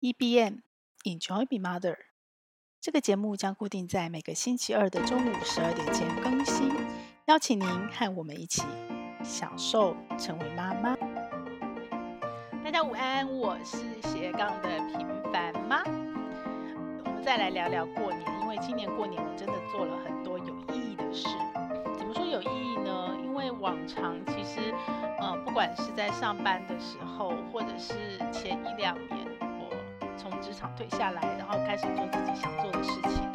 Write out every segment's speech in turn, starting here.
EBM Enjoy Be Mother，这个节目将固定在每个星期二的中午十二点前更新，邀请您和我们一起享受成为妈妈。大家午安，我是斜杠的平凡妈。我们再来聊聊过年，因为今年过年我真的做了很多有意义的事。怎么说有意义呢？因为往常其实，呃，不管是在上班的时候，或者是前一两年。从职场退下来，然后开始做自己想做的事情。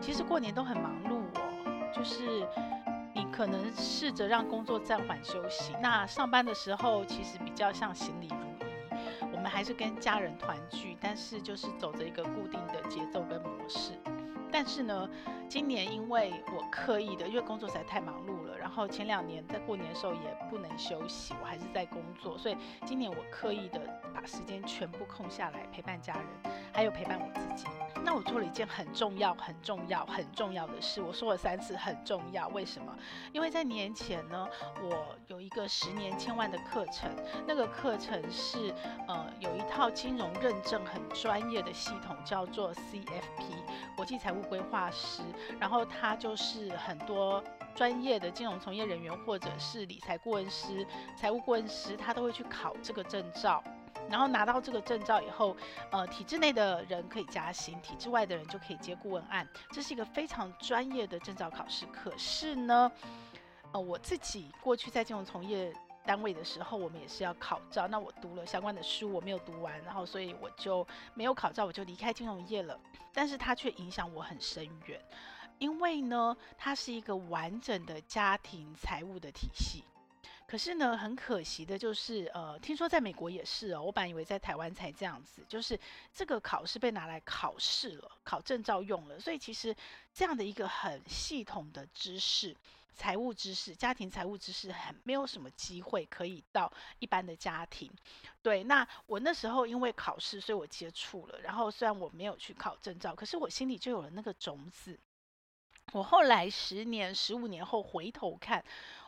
其实过年都很忙碌哦，就是你可能试着让工作暂缓休息。那上班的时候其实比较像行李如仪，我们还是跟家人团聚，但是就是走着一个固定的节奏跟模式。但是呢，今年因为我刻意的，因为工作实在太忙碌了，然后前两年在过年的时候也不能休息，我还是在工作，所以今年我刻意的把时间全部空下来陪伴家人，还有陪伴我自己。那我做了一件很重要、很重要、很重要的事，我说了三次很重要，为什么？因为在年前呢，我有一个十年千万的课程，那个课程是呃有一套金融认证很专业的系统，叫做 CFP 国际财务规划师，然后他就是很多专业的金融从业人员或者是理财顾问师、财务顾问师，他都会去考这个证照。然后拿到这个证照以后，呃，体制内的人可以加薪，体制外的人就可以接顾问案。这是一个非常专业的证照考试。可是呢，呃，我自己过去在金融从业单位的时候，我们也是要考照。那我读了相关的书，我没有读完，然后所以我就没有考照，我就离开金融业了。但是它却影响我很深远，因为呢，它是一个完整的家庭财务的体系。可是呢，很可惜的就是，呃，听说在美国也是哦。我本来以为在台湾才这样子，就是这个考试被拿来考试了，考证照用了。所以其实这样的一个很系统的知识，财务知识、家庭财务知识，很没有什么机会可以到一般的家庭。对，那我那时候因为考试，所以我接触了。然后虽然我没有去考证照，可是我心里就有了那个种子。我后来十年、十五年后回头看。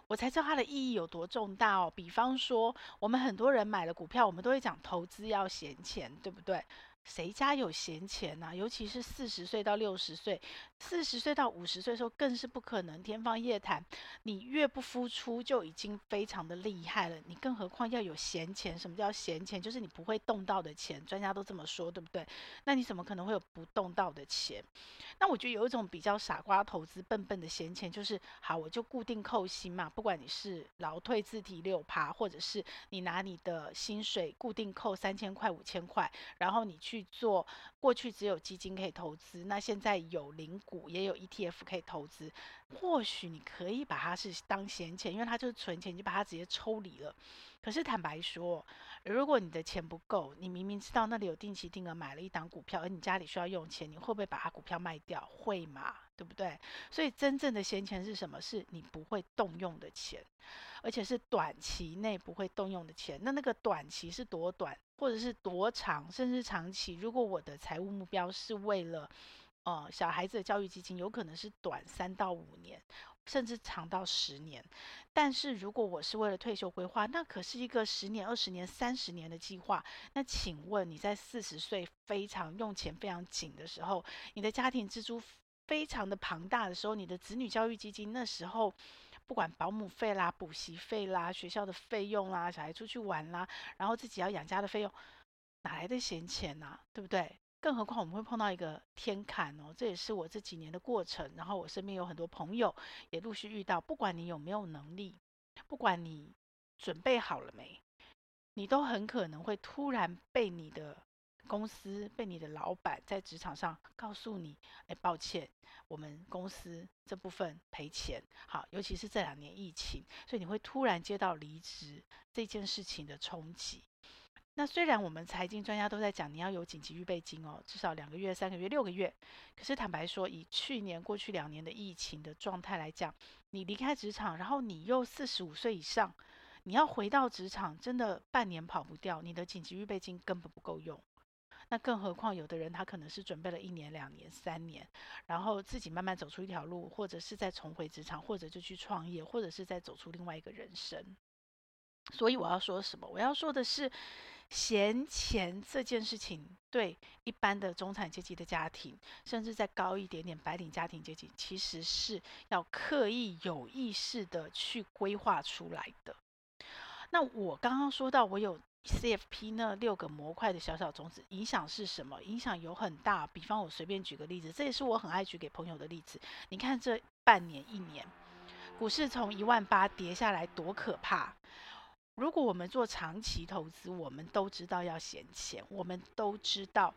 我才知道它的意义有多重大哦。比方说，我们很多人买了股票，我们都会讲投资要闲钱，对不对？谁家有闲钱呐、尤其是四十岁到六十岁，四十岁到五十岁的时候更是不可能天方夜谭。你越不付出就已经非常的厉害了，你更何况要有闲钱？什么叫闲钱？就是你不会动到的钱，专家都这么说，对不对？那你怎么可能会有不动到的钱？那我觉得有一种比较傻瓜投资笨笨的闲钱，就是好，我就固定扣薪嘛，不管你是劳退自提六趴，或者是你拿你的薪水固定扣三千块、五千块，然后你去。去做，过去只有基金可以投资，那现在有零股，也有 ETF 可以投资。或许你可以把它是当闲钱，因为它就是存钱，你就把它直接抽离了。可是坦白说，如果你的钱不够，你明明知道那里有定期定额买了一档股票，而你家里需要用钱，你会不会把它股票卖掉？会嘛，对不对？所以真正的闲钱是什么？是你不会动用的钱，而且是短期内不会动用的钱。那那个短期是多短，或者是多长，甚至长期？如果我的财务目标是为了呃小孩子的教育基金，有可能是短三到五年。甚至长到十年，但是如果我是为了退休规划，那可是一个十年、二十年、三十年的计划。那请问你在四十岁非常用钱非常紧的时候，你的家庭支出非常的庞大的时候，你的子女教育基金那时候不管保姆费啦、补习费啦、学校的费用啦、小孩出去玩啦，然后自己要养家的费用，哪来的闲钱呐、啊？对不对？更何况我们会碰到一个天坎哦，这也是我这几年的过程。然后我身边有很多朋友也陆续遇到，不管你有没有能力，不管你准备好了没，你都很可能会突然被你的公司、被你的老板在职场上告诉你：“哎，抱歉，我们公司这部分赔钱。”好，尤其是这两年疫情，所以你会突然接到离职这件事情的冲击。那虽然我们财经专家都在讲你要有紧急预备金哦，至少两个月、三个月、六个月。可是坦白说，以去年过去两年的疫情的状态来讲，你离开职场，然后你又四十五岁以上，你要回到职场，真的半年跑不掉，你的紧急预备金根本不够用。那更何况有的人他可能是准备了一年、两年、三年，然后自己慢慢走出一条路，或者是再重回职场，或者就去创业，或者是再走出另外一个人生。所以我要说什么？我要说的是。闲钱这件事情，对一般的中产阶级的家庭，甚至再高一点点白领家庭阶级，其实是要刻意有意识的去规划出来的。那我刚刚说到，我有 CFP 那六个模块的小小种子，影响是什么？影响有很大。比方我随便举个例子，这也是我很爱举给朋友的例子。你看这半年一年，股市从一万八跌下来，多可怕！如果我们做长期投资，我们都知道要闲钱，我们都知道，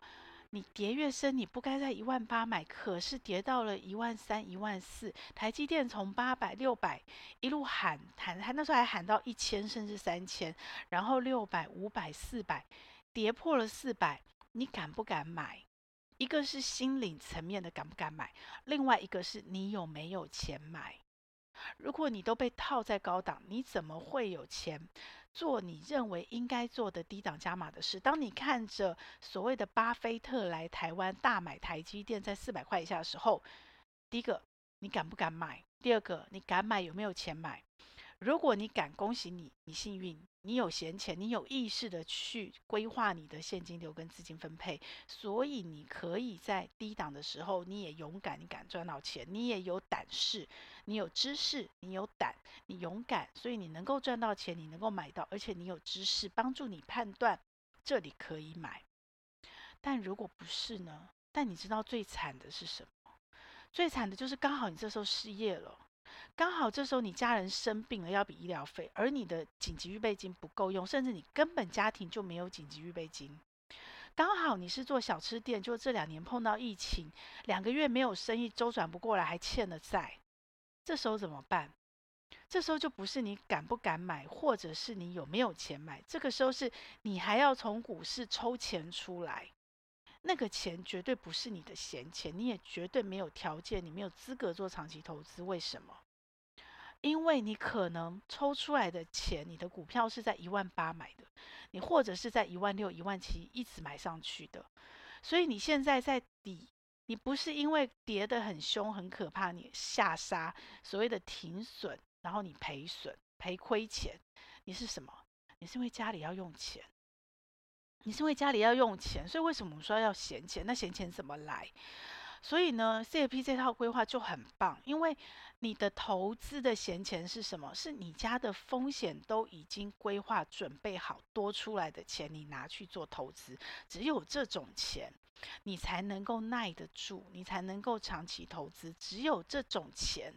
你跌越深，你不该在一万八买，可是跌到了一万三、一万四，台积电从八百、六百一路喊喊，他那时候还喊到一千甚至三千，然后六百、五百、四百，跌破了四百，你敢不敢买？一个是心理层面的敢不敢买，另外一个是你有没有钱买。如果你都被套在高档，你怎么会有钱做你认为应该做的低档加码的事？当你看着所谓的巴菲特来台湾大买台积电在四百块以下的时候，第一个你敢不敢买？第二个你敢买有没有钱买？如果你敢，恭喜你，你幸运。你有闲钱，你有意识的去规划你的现金流跟资金分配，所以你可以在低档的时候，你也勇敢，你敢赚到钱，你也有胆识，你有知识，你有胆，你勇敢，所以你能够赚到钱，你能够买到，而且你有知识帮助你判断这里可以买。但如果不是呢？但你知道最惨的是什么？最惨的就是刚好你这时候失业了。刚好这时候你家人生病了，要比医疗费，而你的紧急预备金不够用，甚至你根本家庭就没有紧急预备金。刚好你是做小吃店，就这两年碰到疫情，两个月没有生意，周转不过来，还欠了债。这时候怎么办？这时候就不是你敢不敢买，或者是你有没有钱买，这个时候是你还要从股市抽钱出来。那个钱绝对不是你的闲钱，你也绝对没有条件，你没有资格做长期投资。为什么？因为你可能抽出来的钱，你的股票是在一万八买的，你或者是在一万六、一万七一直买上去的，所以你现在在底，你不是因为跌得很凶、很可怕，你下杀所谓的停损，然后你赔损、赔亏钱，你是什么？你是因为家里要用钱。你是因为家里要用钱，所以为什么我们说要闲钱？那闲钱怎么来？所以呢，CFP 这套规划就很棒，因为你的投资的闲钱是什么？是你家的风险都已经规划准备好，多出来的钱你拿去做投资。只有这种钱，你才能够耐得住，你才能够长期投资。只有这种钱，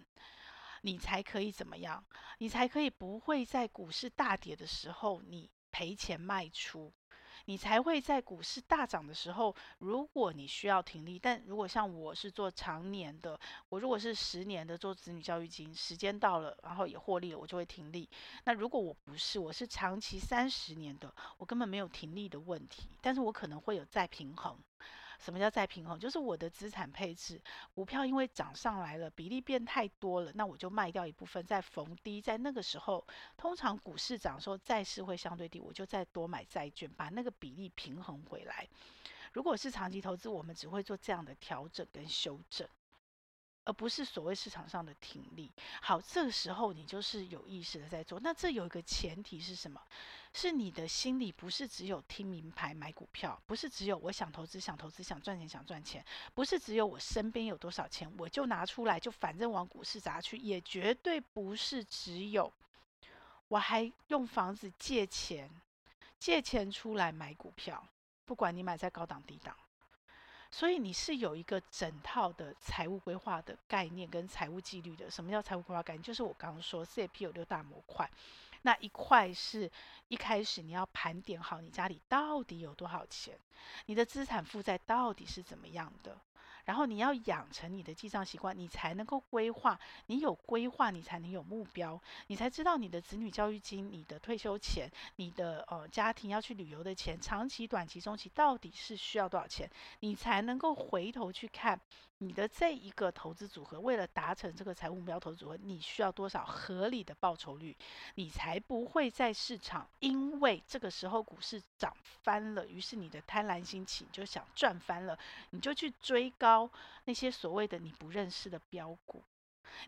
你才可以怎么样？你才可以不会在股市大跌的时候，你赔钱卖出。你才会在股市大涨的时候，如果你需要停利，但如果像我是做长年的，我如果是十年的做子女教育金，时间到了，然后也获利了，我就会停利。那如果我不是，我是长期三十年的，我根本没有停利的问题，但是我可能会有再平衡。什么叫再平衡？就是我的资产配置，股票因为涨上来了，比例变太多了，那我就卖掉一部分，再逢低，在那个时候，通常股市涨的时候，债市会相对低，我就再多买债券，把那个比例平衡回来。如果是长期投资，我们只会做这样的调整跟修正。而不是所谓市场上的停利。好，这个时候你就是有意识的在做。那这有一个前提是什么？是你的心里不是只有听名牌买股票，不是只有我想投资想投资想赚钱想赚钱，不是只有我身边有多少钱我就拿出来就反正往股市砸去，也绝对不是只有我还用房子借钱借钱出来买股票，不管你买在高档低档。所以你是有一个整套的财务规划的概念跟财务纪律的。什么叫财务规划概念？就是我刚刚说，CP 有六大模块，那一块是一开始你要盘点好你家里到底有多少钱，你的资产负债到底是怎么样的。然后你要养成你的记账习惯，你才能够规划。你有规划，你才能有目标，你才知道你的子女教育金、你的退休钱、你的呃家庭要去旅游的钱，长期、短期、中期到底是需要多少钱，你才能够回头去看。你的这一个投资组合，为了达成这个财务目标投资组合，你需要多少合理的报酬率？你才不会在市场，因为这个时候股市涨翻了，于是你的贪婪心情，就想赚翻了，你就去追高那些所谓的你不认识的标股。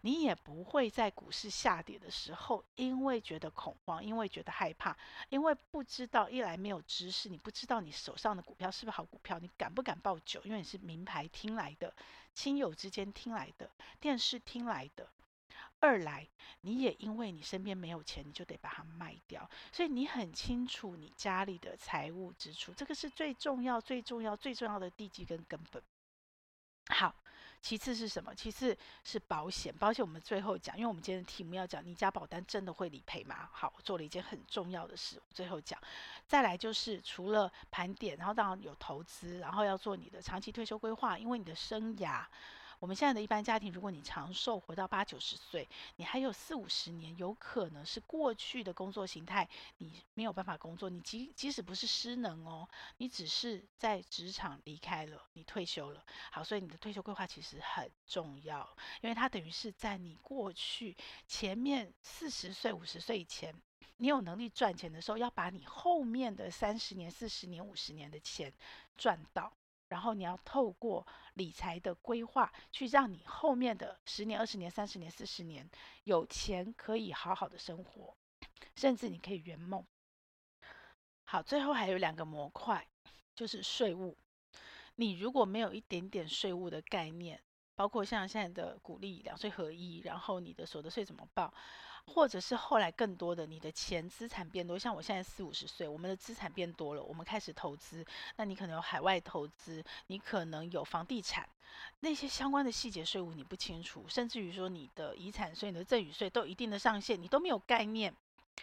你也不会在股市下跌的时候，因为觉得恐慌，因为觉得害怕，因为不知道一来没有知识，你不知道你手上的股票是不是好股票，你敢不敢报酒？因为你是名牌听来的，亲友之间听来的，电视听来的。二来，你也因为你身边没有钱，你就得把它卖掉，所以你很清楚你家里的财务支出，这个是最重要、最重要、最重要的地基跟根本。好，其次是什么？其次是保险。保险我们最后讲，因为我们今天的题目要讲，你家保单真的会理赔吗？好，我做了一件很重要的事，最后讲。再来就是除了盘点，然后当然有投资，然后要做你的长期退休规划，因为你的生涯。我们现在的一般家庭，如果你长寿活到八九十岁，你还有四五十年，有可能是过去的工作形态，你没有办法工作。你即即使不是失能哦，你只是在职场离开了，你退休了。好，所以你的退休规划其实很重要，因为它等于是在你过去前面四十岁、五十岁以前，你有能力赚钱的时候，要把你后面的三十年、四十年、五十年的钱赚到。然后你要透过理财的规划，去让你后面的十年、二十年、三十年、四十年有钱可以好好的生活，甚至你可以圆梦。好，最后还有两个模块，就是税务。你如果没有一点点税务的概念，包括像现在的鼓励两税合一，然后你的所得税怎么报？或者是后来更多的，你的钱资产变多，像我现在四五十岁，我们的资产变多了，我们开始投资，那你可能有海外投资，你可能有房地产，那些相关的细节税务你不清楚，甚至于说你的遗产税、你的赠与税都有一定的上限，你都没有概念，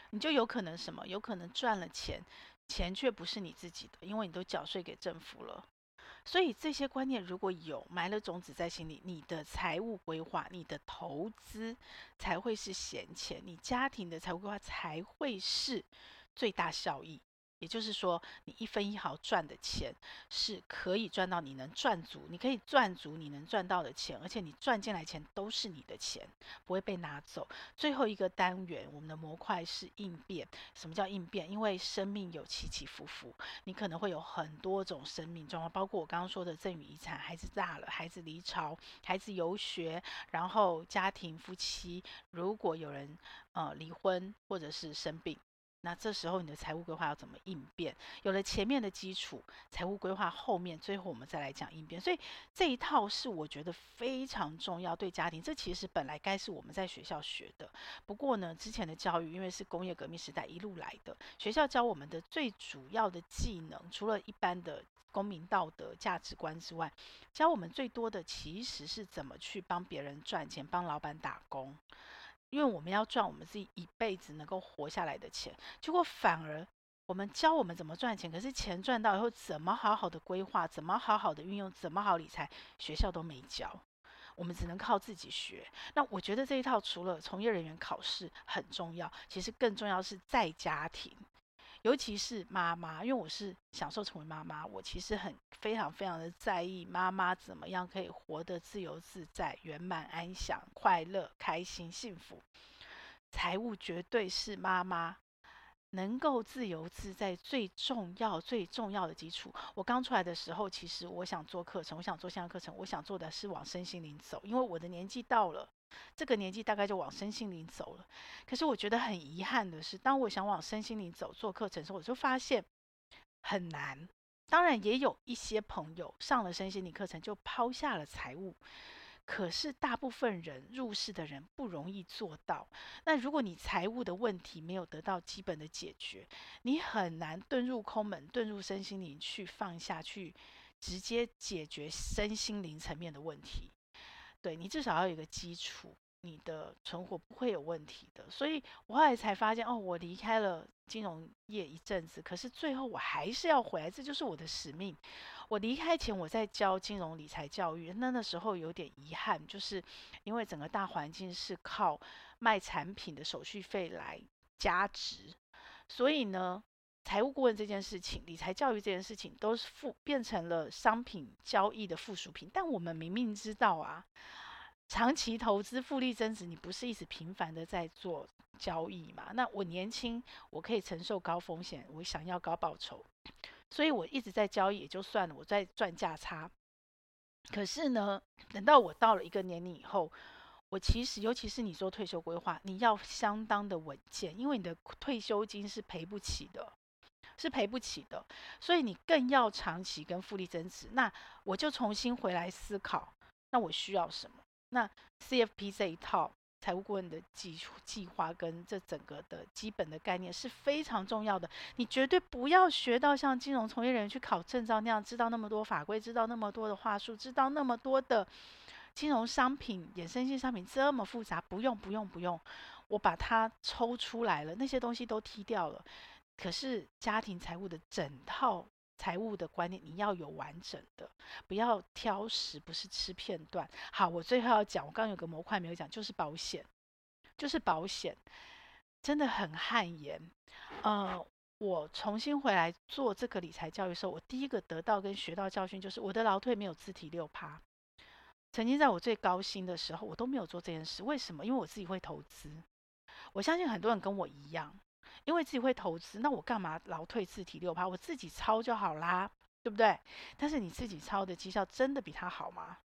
你就有可能什么？有可能赚了钱，钱却不是你自己的，因为你都缴税给政府了。所以这些观念如果有埋了种子在心里，你的财务规划、你的投资才会是闲钱，你家庭的财务规划才会是最大效益。也就是说，你一分一毫赚的钱是可以赚到你能赚足，你可以赚足你能赚到的钱，而且你赚进来钱都是你的钱，不会被拿走。最后一个单元，我们的模块是应变。什么叫应变？因为生命有起起伏伏，你可能会有很多种生命状况，包括我刚刚说的赠与遗产，孩子大了，孩子离巢，孩子游学，然后家庭夫妻，如果有人呃离婚或者是生病。那这时候你的财务规划要怎么应变？有了前面的基础，财务规划后面，最后我们再来讲应变。所以这一套是我觉得非常重要，对家庭，这其实本来该是我们在学校学的。不过呢，之前的教育因为是工业革命时代一路来的，学校教我们的最主要的技能，除了一般的公民道德价值观之外，教我们最多的其实是怎么去帮别人赚钱，帮老板打工。因为我们要赚我们自己一辈子能够活下来的钱，结果反而我们教我们怎么赚钱，可是钱赚到以后怎么好好的规划，怎么好好的运用，怎么好理财，学校都没教，我们只能靠自己学。那我觉得这一套除了从业人员考试很重要，其实更重要是在家庭。尤其是妈妈，因为我是享受成为妈妈，我其实很非常非常的在意妈妈怎么样可以活得自由自在、圆满安详、快乐、开心、幸福。财务绝对是妈妈能够自由自在最重要、最重要的基础。我刚出来的时候，其实我想做课程，我想做线上课程，我想做的是往身心灵走，因为我的年纪到了。这个年纪大概就往身心灵走了，可是我觉得很遗憾的是，当我想往身心灵走做课程的时候，我就发现很难。当然也有一些朋友上了身心灵课程就抛下了财务，可是大部分人入世的人不容易做到。那如果你财务的问题没有得到基本的解决，你很难遁入空门，遁入身心灵去放下去，直接解决身心灵层面的问题。对，你至少要有一个基础，你的存活不会有问题的。所以我后来才发现，哦，我离开了金融业一阵子，可是最后我还是要回来，这就是我的使命。我离开前我在教金融理财教育，那那时候有点遗憾，就是因为整个大环境是靠卖产品的手续费来加值，所以呢。财务顾问这件事情，理财教育这件事情，都是附变成了商品交易的附属品。但我们明明知道啊，长期投资复利增值，你不是一直频繁的在做交易嘛？那我年轻，我可以承受高风险，我想要高报酬，所以我一直在交易也就算了，我在赚价差。可是呢，等到我到了一个年龄以后。我其实尤其是你做退休规划，你要相当的稳健，因为你的退休金是赔不起的，是赔不起的，所以你更要长期跟复利增值。那我就重新回来思考，那我需要什么？那 CFP 这一套。财务顾问的计计划跟这整个的基本的概念是非常重要的。你绝对不要学到像金融从业人员去考证照那样，知道那么多法规，知道那么多的话术，知道那么多的金融商品、衍生性商品这么复杂。不用，不用，不用，我把它抽出来了，那些东西都踢掉了。可是家庭财务的整套。财务的观念你要有完整的，不要挑食，不是吃片段。好，我最后要讲，我刚刚有个模块没有讲，就是保险，就是保险，真的很汗颜。呃，我重新回来做这个理财教育的时候，我第一个得到跟学到教训就是，我的劳退没有自提六趴。曾经在我最高薪的时候，我都没有做这件事，为什么？因为我自己会投资。我相信很多人跟我一样。因为自己会投资，那我干嘛劳退自提六趴？我自己操就好啦，对不对？但是你自己操的绩效真的比他好吗？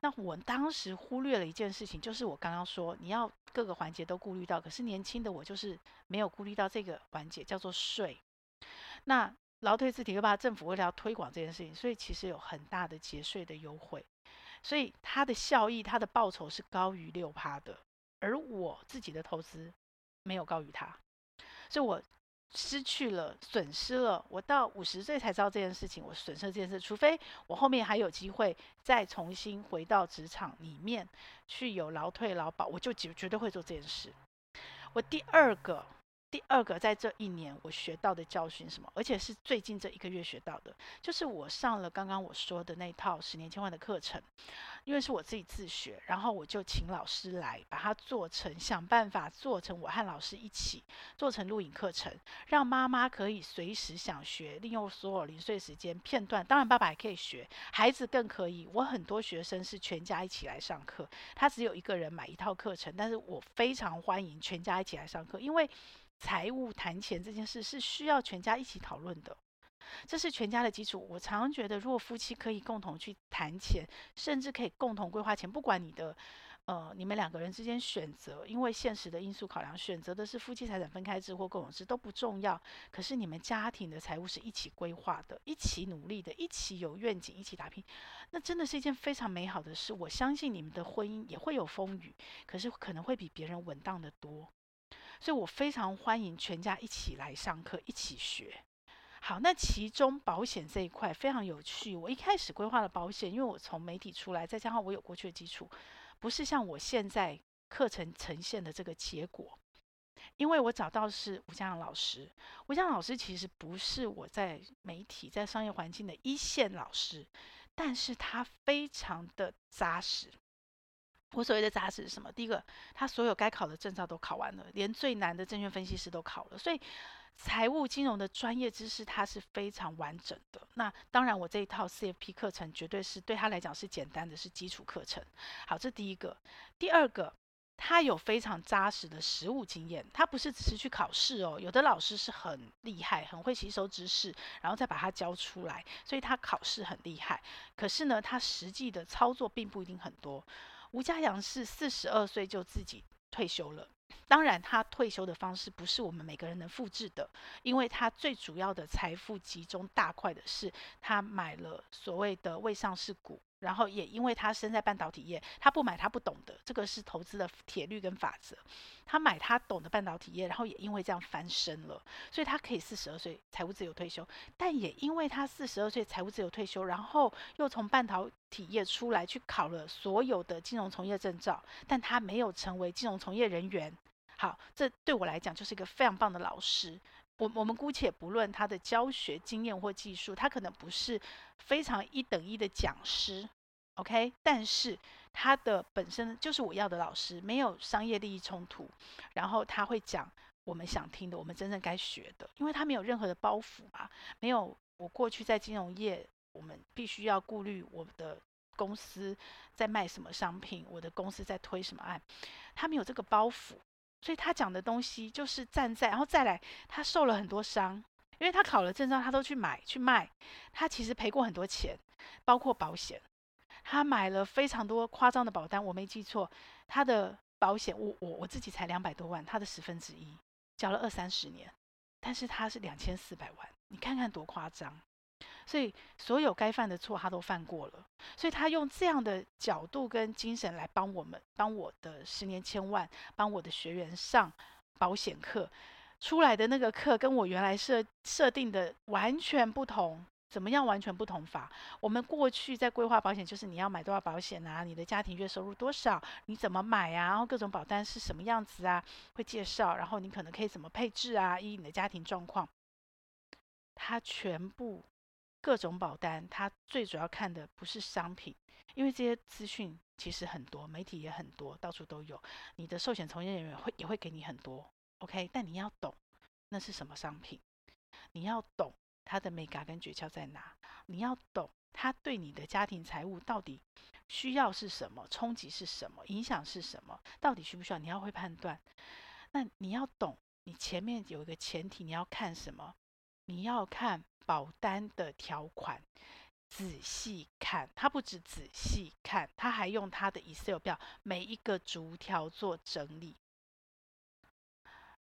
那我当时忽略了一件事情，就是我刚刚说你要各个环节都顾虑到，可是年轻的我就是没有顾虑到这个环节，叫做税。那劳退自提六趴，政府为了要推广这件事情，所以其实有很大的节税的优惠，所以它的效益、它的报酬是高于六趴的，而我自己的投资没有高于它。是我失去了，损失了。我到五十岁才知道这件事情，我损失了这件事。除非我后面还有机会再重新回到职场里面去有劳退劳保，我就绝绝对会做这件事。我第二个。第二个，在这一年我学到的教训什么？而且是最近这一个月学到的，就是我上了刚刚我说的那套十年千万的课程，因为是我自己自学，然后我就请老师来把它做成，想办法做成我和老师一起做成录影课程，让妈妈可以随时想学，利用所有零碎时间片段，当然爸爸也可以学，孩子更可以。我很多学生是全家一起来上课，他只有一个人买一套课程，但是我非常欢迎全家一起来上课，因为。财务谈钱这件事是需要全家一起讨论的，这是全家的基础。我常常觉得，如果夫妻可以共同去谈钱，甚至可以共同规划钱，不管你的呃你们两个人之间选择，因为现实的因素考量，选择的是夫妻财产分开制或共有制都不重要。可是你们家庭的财务是一起规划的，一起努力的，一起有愿景，一起打拼，那真的是一件非常美好的事。我相信你们的婚姻也会有风雨，可是可能会比别人稳当得多。所以我非常欢迎全家一起来上课，一起学。好，那其中保险这一块非常有趣。我一开始规划的保险，因为我从媒体出来，再加上我有过去的基础，不是像我现在课程呈现的这个结果。因为我找到的是吴江老师，吴江老师其实不是我在媒体、在商业环境的一线老师，但是他非常的扎实。我所谓的扎实是什么？第一个，他所有该考的证照都考完了，连最难的证券分析师都考了，所以财务金融的专业知识他是非常完整的。那当然，我这一套 CFP 课程绝对是对他来讲是简单的，是基础课程。好，这第一个。第二个，他有非常扎实的实务经验，他不是只是去考试哦。有的老师是很厉害，很会吸收知识，然后再把它教出来，所以他考试很厉害。可是呢，他实际的操作并不一定很多。吴家阳是四十二岁就自己退休了，当然他退休的方式不是我们每个人能复制的，因为他最主要的财富集中大块的是他买了所谓的未上市股。然后也因为他身在半导体业，他不买他不懂的，这个是投资的铁律跟法则。他买他懂的半导体业，然后也因为这样翻身了，所以他可以四十二岁财务自由退休。但也因为他四十二岁财务自由退休，然后又从半导体业出来去考了所有的金融从业证照，但他没有成为金融从业人员。好，这对我来讲就是一个非常棒的老师。我我们姑且不论他的教学经验或技术，他可能不是非常一等一的讲师，OK？但是他的本身就是我要的老师，没有商业利益冲突，然后他会讲我们想听的，我们真正该学的，因为他没有任何的包袱嘛，没有我过去在金融业，我们必须要顾虑我的公司在卖什么商品，我的公司在推什么案，他没有这个包袱。所以他讲的东西就是站在，然后再来，他受了很多伤，因为他考了证照，他都去买去卖，他其实赔过很多钱，包括保险。他买了非常多夸张的保单，我没记错，他的保险我我我自己才两百多万，他的十分之一，缴了二三十年，但是他是两千四百万，你看看多夸张。所以所有该犯的错他都犯过了，所以他用这样的角度跟精神来帮我们，帮我的十年千万，帮我的学员上保险课，出来的那个课跟我原来设设定的完全不同。怎么样完全不同法？我们过去在规划保险，就是你要买多少保险啊？你的家庭月收入多少？你怎么买啊？然后各种保单是什么样子啊？会介绍，然后你可能可以怎么配置啊？依你的家庭状况，他全部。各种保单，它最主要看的不是商品，因为这些资讯其实很多，媒体也很多，到处都有。你的寿险从业人员会也会给你很多，OK？但你要懂那是什么商品，你要懂它的美感跟诀窍在哪，你要懂它对你的家庭财务到底需要是什么，冲击是什么，影响是什么，到底需不需要？你要会判断。那你要懂，你前面有一个前提，你要看什么？你要看。保单的条款，仔细看，他不止仔细看，他还用他的 Excel 表每一个逐条做整理。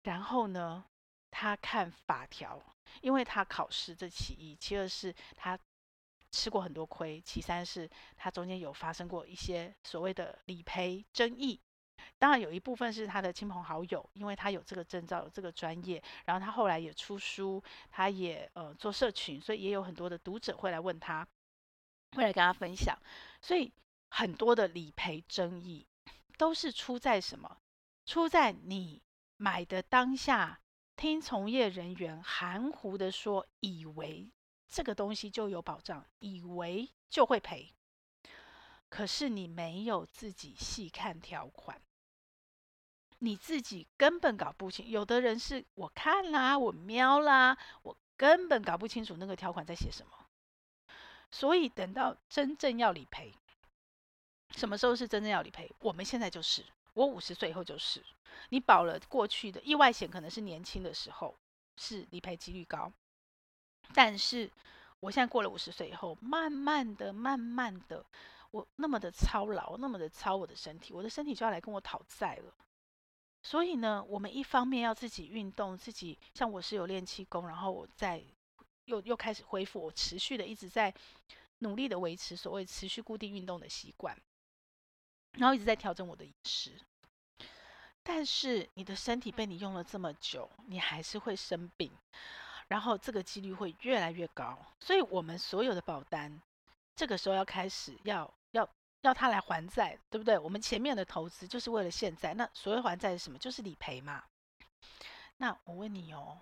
然后呢，他看法条，因为他考试，这其一；其二是他吃过很多亏；其三是他中间有发生过一些所谓的理赔争议。当然有一部分是他的亲朋好友，因为他有这个证照，有这个专业，然后他后来也出书，他也呃做社群，所以也有很多的读者会来问他，会来跟他分享。所以很多的理赔争议都是出在什么？出在你买的当下，听从业人员含糊的说，以为这个东西就有保障，以为就会赔，可是你没有自己细看条款。你自己根本搞不清，有的人是我看啦，我瞄啦，我根本搞不清楚那个条款在写什么。所以等到真正要理赔，什么时候是真正要理赔？我们现在就是，我五十岁以后就是。你保了过去的意外险，可能是年轻的时候是理赔几率高，但是我现在过了五十岁以后，慢慢的、慢慢的，我那么的操劳，那么的操我的身体，我的身体就要来跟我讨债了。所以呢，我们一方面要自己运动，自己像我是有练气功，然后我在又又开始恢复，我持续的一直在努力的维持所谓持续固定运动的习惯，然后一直在调整我的饮食。但是你的身体被你用了这么久，你还是会生病，然后这个几率会越来越高。所以我们所有的保单，这个时候要开始要要。要他来还债，对不对？我们前面的投资就是为了现在。那所谓还债是什么？就是理赔嘛。那我问你哦，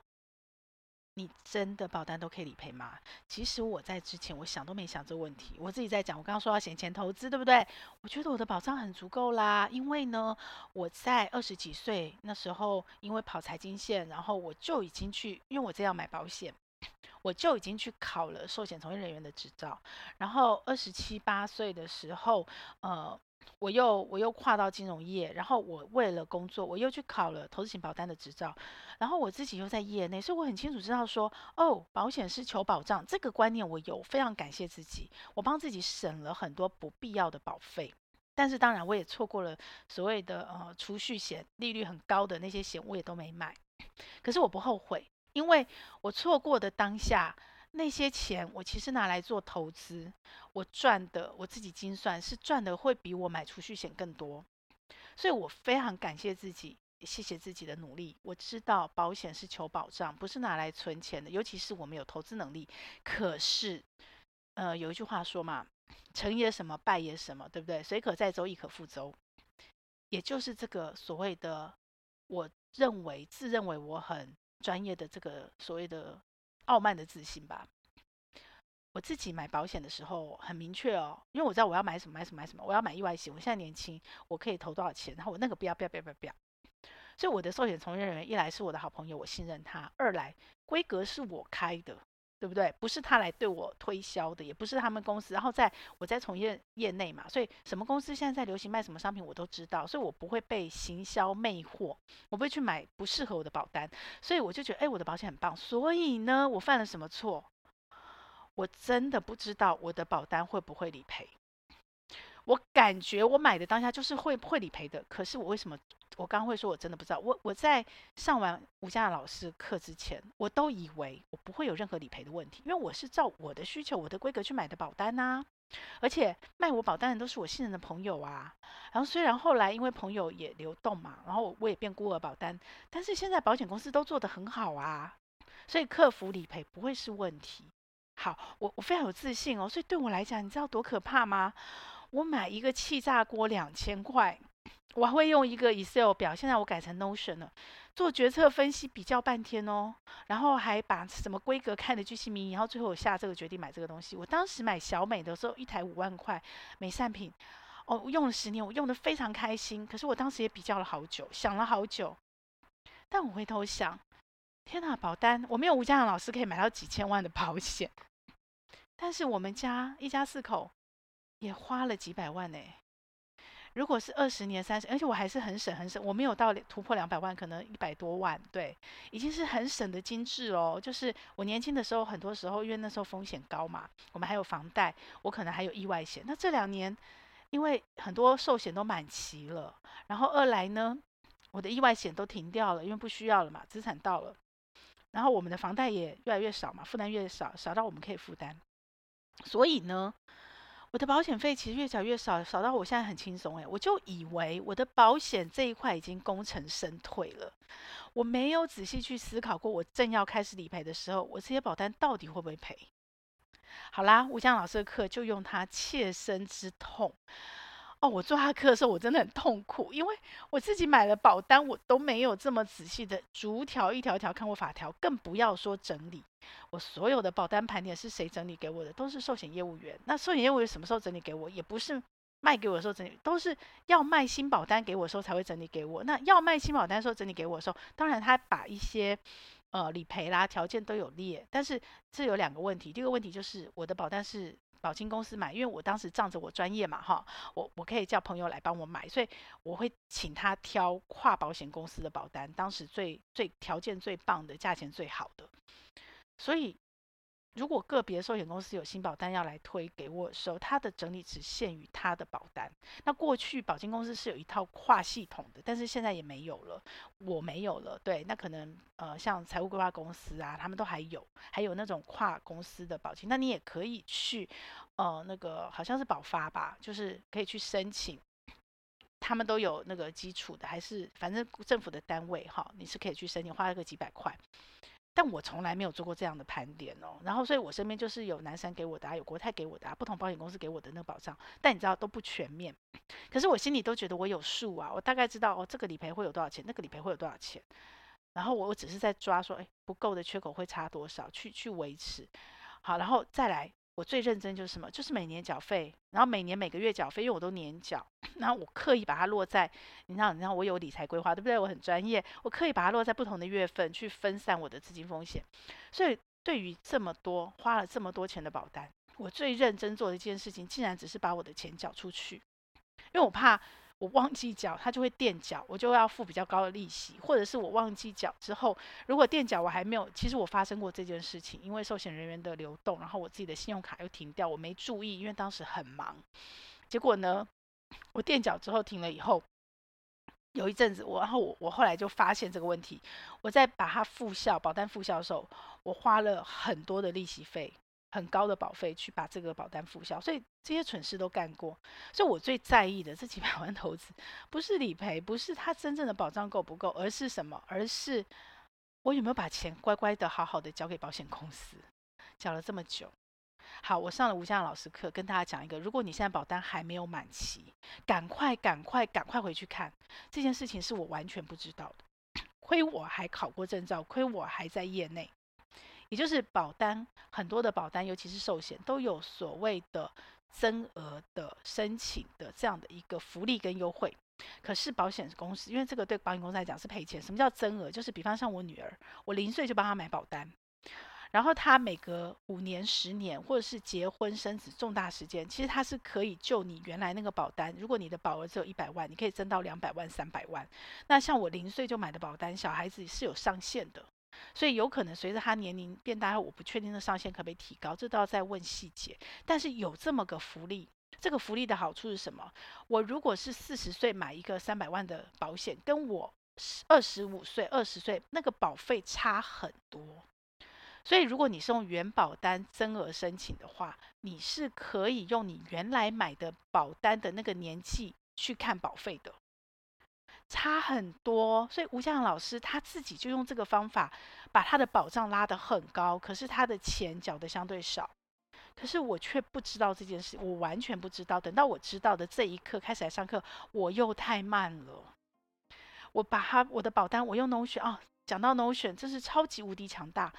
你真的保单都可以理赔吗？其实我在之前，我想都没想这个问题。我自己在讲，我刚刚说要闲钱投资，对不对？我觉得我的保障很足够啦，因为呢，我在二十几岁那时候，因为跑财经线，然后我就已经去，因为我这样买保险。我就已经去考了寿险从业人员的执照，然后二十七八岁的时候，呃，我又我又跨到金融业，然后我为了工作，我又去考了投资型保单的执照，然后我自己又在业内，所以我很清楚知道说，哦，保险是求保障这个观念，我有非常感谢自己，我帮自己省了很多不必要的保费，但是当然我也错过了所谓的呃储蓄险，利率很高的那些险我也都没买，可是我不后悔。因为我错过的当下那些钱，我其实拿来做投资，我赚的我自己精算是赚的会比我买储蓄险更多，所以我非常感谢自己，谢谢自己的努力。我知道保险是求保障，不是拿来存钱的，尤其是我们有投资能力。可是，呃，有一句话说嘛，成也什么，败也什么，对不对？水可载舟，亦可覆舟，也就是这个所谓的，我认为自认为我很。专业的这个所谓的傲慢的自信吧。我自己买保险的时候很明确哦，因为我知道我要买什么买什么买什么，我要买意外险。我现在年轻，我可以投多少钱？然后我那个不要不要不要不要不要。所以我的寿险从业人员一来是我的好朋友，我信任他；二来规格是我开的。对不对？不是他来对我推销的，也不是他们公司。然后在我在从业业内嘛，所以什么公司现在在流行卖什么商品，我都知道。所以我不会被行销魅惑，我不会去买不适合我的保单。所以我就觉得，哎，我的保险很棒。所以呢，我犯了什么错？我真的不知道我的保单会不会理赔。我感觉我买的当下就是会会理赔的，可是我为什么我刚刚会说我真的不知道？我我在上完吴家老师课之前，我都以为我不会有任何理赔的问题，因为我是照我的需求、我的规格去买的保单呐、而且卖我保单的都是我信任的朋友啊。然后虽然后来因为朋友也流动嘛，然后我也变孤儿保单，但是现在保险公司都做得很好啊，所以客服理赔不会是问题。好，我我非常有自信哦，所以对我来讲，你知道多可怕吗？我买一个气炸锅两千块，我还会用一个 Excel 表，现在我改成 Notion 了，做决策分析比较半天哦，然后还把什么规格看的巨细靡遗，然后最后我下这个决定买这个东西。我当时买小美的时候，一台五万块美善品，哦，用了十年，我用得非常开心。可是我当时也比较了好久，想了好久，但我回头想，天哪，保单我没有吴家阳老师可以买到几千万的保险，但是我们家一家四口。也花了几百万呢。如果是二十年、三十，而且我还是很省、很省，我没有到突破两百万，可能一百多万，对，已经是很省的精致哦。就是我年轻的时候，很多时候因为那时候风险高嘛，我们还有房贷，我可能还有意外险。那这两年，因为很多寿险都满期了，然后二来呢，我的意外险都停掉了，因为不需要了嘛，资产到了，然后我们的房贷也越来越少嘛，负担越少，少到我们可以负担，所以呢。我的保险费其实越缴越少，少到我现在很轻松诶，我就以为我的保险这一块已经功成身退了，我没有仔细去思考过，我正要开始理赔的时候，我这些保单到底会不会赔？好啦，吴江老师的课就用他切身之痛。哦，我做他课的时候，我真的很痛苦，因为我自己买了保单，我都没有这么仔细的逐条一条条看过法条，更不要说整理。我所有的保单盘点是谁整理给我的？都是寿险业务员。那寿险业务员什么时候整理给我？也不是卖给我的时候整理，都是要卖新保单给我的时候才会整理给我。那要卖新保单的时候整理给我的时候，当然他把一些呃理赔啦条件都有列，但是这有两个问题。第一个问题就是我的保单是。保金公司买，因为我当时仗着我专业嘛，哈，我我可以叫朋友来帮我买，所以我会请他挑跨保险公司的保单，当时最最条件最棒的，价钱最好的，所以。如果个别寿险公司有新保单要来推给我的时候，它的整理只限于它的保单。那过去保金公司是有一套跨系统的，但是现在也没有了，我没有了。对，那可能呃像财务规划公司啊，他们都还有，还有那种跨公司的保金。那你也可以去呃那个好像是保发吧，就是可以去申请，他们都有那个基础的，还是反正政府的单位哈，你是可以去申请，花个几百块。但我从来没有做过这样的盘点哦，然后所以我身边就是有南山给我的啊，有国泰给我的啊，不同保险公司给我的那个保障，但你知道都不全面，可是我心里都觉得我有数啊，我大概知道哦，这个理赔会有多少钱，那个理赔会有多少钱，然后我我只是在抓说，哎，不够的缺口会差多少，去去维持，好，然后再来。我最认真就是什么？就是每年缴费，然后每年每个月缴费，因为我都年缴，然后我刻意把它落在，你知道，你知道我有理财规划，对不对？我很专业，我刻意把它落在不同的月份去分散我的资金风险。所以对于这么多花了这么多钱的保单，我最认真做的一件事情，竟然只是把我的钱缴出去，因为我怕。我忘记缴，他就会垫缴，我就要付比较高的利息，或者是我忘记缴之后，如果垫缴我还没有，其实我发生过这件事情，因为寿险人员的流动，然后我自己的信用卡又停掉，我没注意，因为当时很忙，结果呢，我垫缴之后停了以后，有一阵子我，然后我我后来就发现这个问题，我在把它复效保单复效的时候，我花了很多的利息费。很高的保费去把这个保单付销，所以这些蠢事都干过。所以我最在意的这几百万投资，不是理赔，不是它真正的保障够不够，而是什么？而是我有没有把钱乖乖的、好好的交给保险公司？缴了这么久，好，我上了吴江老师课，跟大家讲一个：如果你现在保单还没有满期，赶快、赶快、赶快回去看这件事情，是我完全不知道的。亏我还考过证照，亏我还在业内。也就是保单，很多的保单，尤其是寿险，都有所谓的增额的申请的这样的一个福利跟优惠。可是保险公司，因为这个对保险公司来讲是赔钱。什么叫增额？就是比方像我女儿，我零岁就帮她买保单，然后她每隔五年、十年，或者是结婚生子重大事件，其实她是可以就你原来那个保单，如果你的保额只有一百万，你可以增到两百万、三百万。那像我零岁就买的保单，小孩子是有上限的。所以有可能随着他年龄变大，我不确定的上限可不可以提高，这都要再问细节。但是有这么个福利，这个福利的好处是什么？我如果是四十岁买一个三百万的保险，跟我二十五岁、二十岁那个保费差很多。所以，如果你是用原保单增额申请的话，你是可以用你原来买的保单的那个年纪去看保费的，差很多。所以吴家阳老师他自己就用这个方法，把他的保障拉得很高，可是他的钱缴得相对少。可是我却不知道这件事，我完全不知道。等到我知道的这一刻开始来上课，我又太慢了。我把他我的保单，我用 Notion 哦，讲到 Notion，这是超级无敌强大。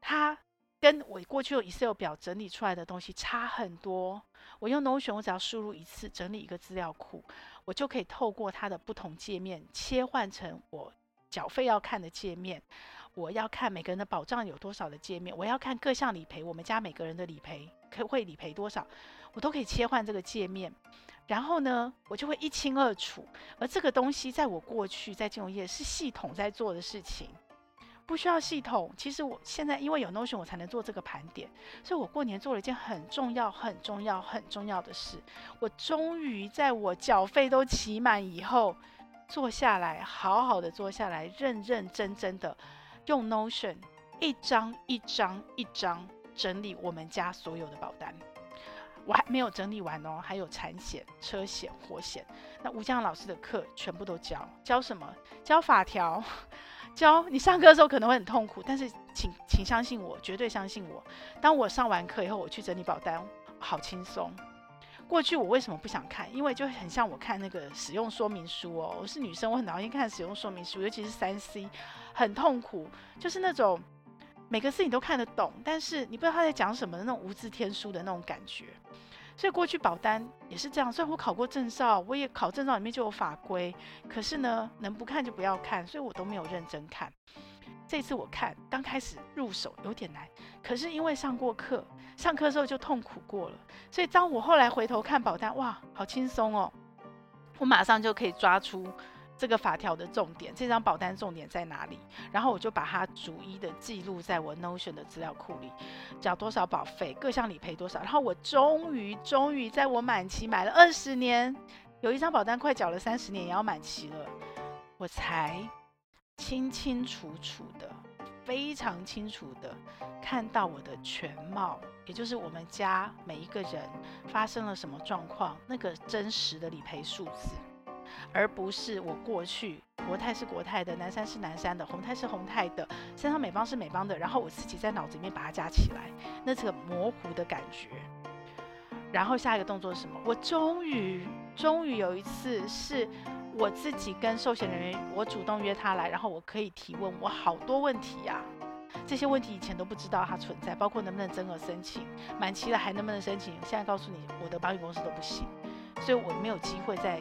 他跟我过去用 Excel 表整理出来的东西差很多。我用 Notion，我只要输入一次，整理一个资料库，我就可以透过它的不同界面切换成我缴费要看的界面。我要看每个人的保障有多少的界面，我要看各项理赔，我们家每个人的理赔可会理赔多少，我都可以切换这个界面。然后呢，我就会一清二楚。而这个东西在我过去在金融业是系统在做的事情。不需要系统，其实我现在因为有 Notion，我才能做这个盘点。所以我过年做了一件很重要、很重要、很重要的事。我终于在我缴费都期满以后，坐下来，好好的坐下来，认认真真的用 Notion 一张一张一张整理我们家所有的保单。我还没有整理完哦，还有产险、车险、火险。那吴江老师的课全部都教，教什么？教法条。教你上课的时候可能会很痛苦，但是请请相信我，绝对相信我。当我上完课以后，我去整理保单，好轻松。过去我为什么不想看？因为就很像我看那个使用说明书哦。我是女生，我很讨厌看使用说明书，尤其是三 C，很痛苦。就是那种每个事情都看得懂，但是你不知道他在讲什么的那种无字天书的那种感觉。所以过去保单也是这样，虽然我考过证照，我也考证照里面就有法规，可是呢，能不看就不要看，所以我都没有认真看。这次我看，刚开始入手有点难，可是因为上过课，上课的时候就痛苦过了，所以当我后来回头看保单，哇，好轻松哦，我马上就可以抓出。这个法条的重点，这张保单重点在哪里？然后我就把它逐一的记录在我 Notion 的资料库里，缴多少保费，各项理赔多少。然后我终于，终于在我满期买了二十年，有一张保单快缴了三十年也要满期了，我才清清楚楚的、非常清楚的看到我的全貌，也就是我们家每一个人发生了什么状况，那个真实的理赔数字。而不是我过去国泰是国泰的，南山是南山的，宏泰是宏泰的，三商美邦是美邦的，然后我自己在脑子里面把它加起来，那这个模糊的感觉。然后下一个动作是什么？我终于终于有一次是我自己跟寿险人员，我主动约他来，然后我可以提问我好多问题呀、这些问题以前都不知道它存在，包括能不能增额申请，满期了还能不能申请？现在告诉你，我的保险公司都不行，所以我没有机会再。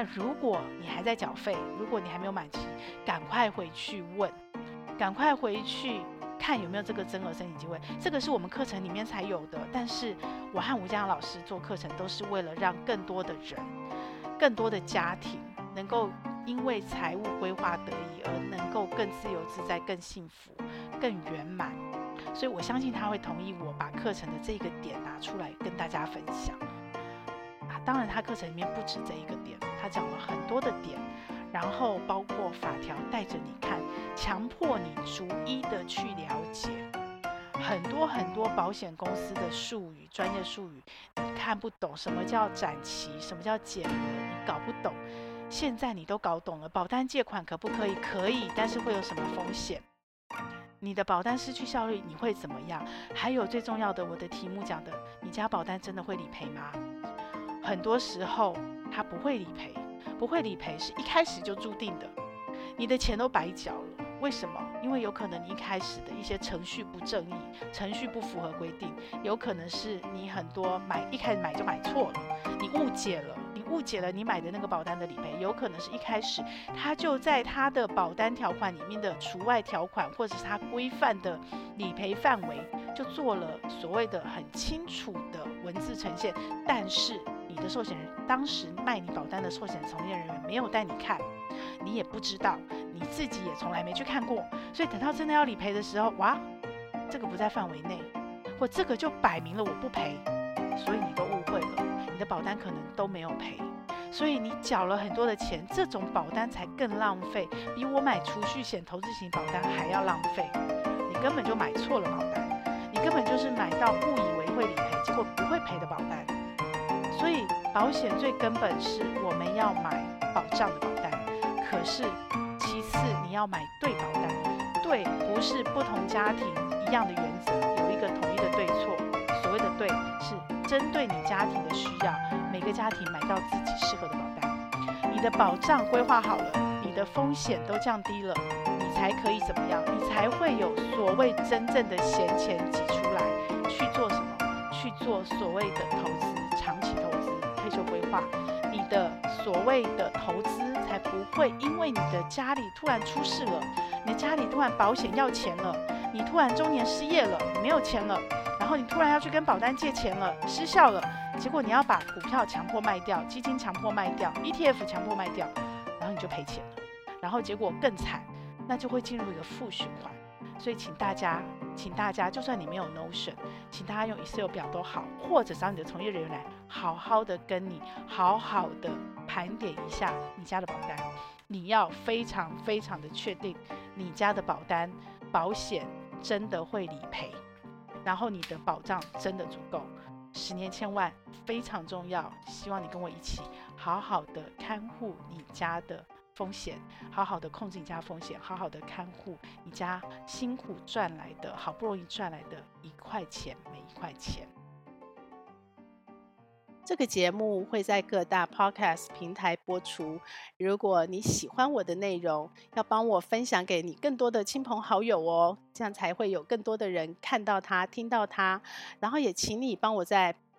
那如果你还在缴费，如果你还没有满期，赶快回去问，赶快回去看有没有这个增额申请机会。这个是我们课程里面才有的，但是我和吴江老师做课程都是为了让更多的人、更多的家庭能够因为财务规划得宜而能够更自由自在、更幸福、更圆满。所以我相信他会同意我把课程的这个点拿出来跟大家分享。啊，当然他课程里面不止这一个点。他讲了很多的点，然后包括法条带着你看，强迫你逐一的去了解很多很多保险公司的术语、专业术语，你看不懂。什么叫展期？什么叫减额？你搞不懂。现在你都搞懂了。保单借款可不可以？可以，但是会有什么风险？你的保单失去效力，你会怎么样？还有最重要的，我的题目讲的，你家保单真的会理赔吗？很多时候。他不会理赔，不会理赔是一开始就注定的，你的钱都白缴了。为什么？因为有可能你一开始的一些程序不正义，程序不符合规定，有可能是你很多买一开始买就买错了，你误解了，你误解了你买的那个保单的理赔，有可能是一开始他就在他的保单条款里面的除外条款，或者是他规范的理赔范围，就做了所谓的很清楚的文字呈现，但是。你的寿险人当时卖你保单的寿险从业人员没有带你看，你也不知道，你自己也从来没去看过，所以等到真的要理赔的时候，哇，这个不在范围内，或这个就摆明了我不赔，所以你都误会了。你的保单可能都没有赔。所以你缴了很多的钱，这种保单才更浪费，比我买储蓄险、投资型保单还要浪费。你根本就买错了保单，你根本就是买到误以为会理赔，结果不会赔的保单。所以保险最根本是我们要买保障的保单，可是其次你要买对保单。对，不是不同家庭一样的原则，有一个统一的对错。所谓的对，是针对你家庭的需要，每个家庭买到自己适合的保单。你的保障规划好了，你的风险都降低了，你才可以怎么样？你才会有所谓真正的闲钱挤出来去做什么？去做所谓的投资，规划。你的所谓的投资才不会因为你的家里突然出事了。你的家里突然保险要钱了，你突然中年失业了，你没有钱了，然后你突然要去跟保单借钱了，失效了，结果你要把股票强迫卖掉，基金强迫卖掉，ETF 强迫卖掉，然后你就赔钱了，然后结果更惨，那就会进入一个负循环。所以请大家，请大家，就算你没有 Notion，请大家用 Excel 表都好，或者找你的从业人员来，好好的跟你好好的盘点一下你家的保单，你要非常非常的确定。你家的保单保险真的会理赔，然后你的保障真的足够，十年千万非常重要。希望你跟我一起好好的看护你家的风险，好好的控制你家风险，好好的看护你家辛苦赚来的好不容易赚来的一块钱，每一块钱。这个节目会在各大 Podcast 平台播出。如果你喜欢我的内容，要帮我分享给你更多的亲朋好友哦，这样才会有更多的人看到它、听到它。然后也请你帮我在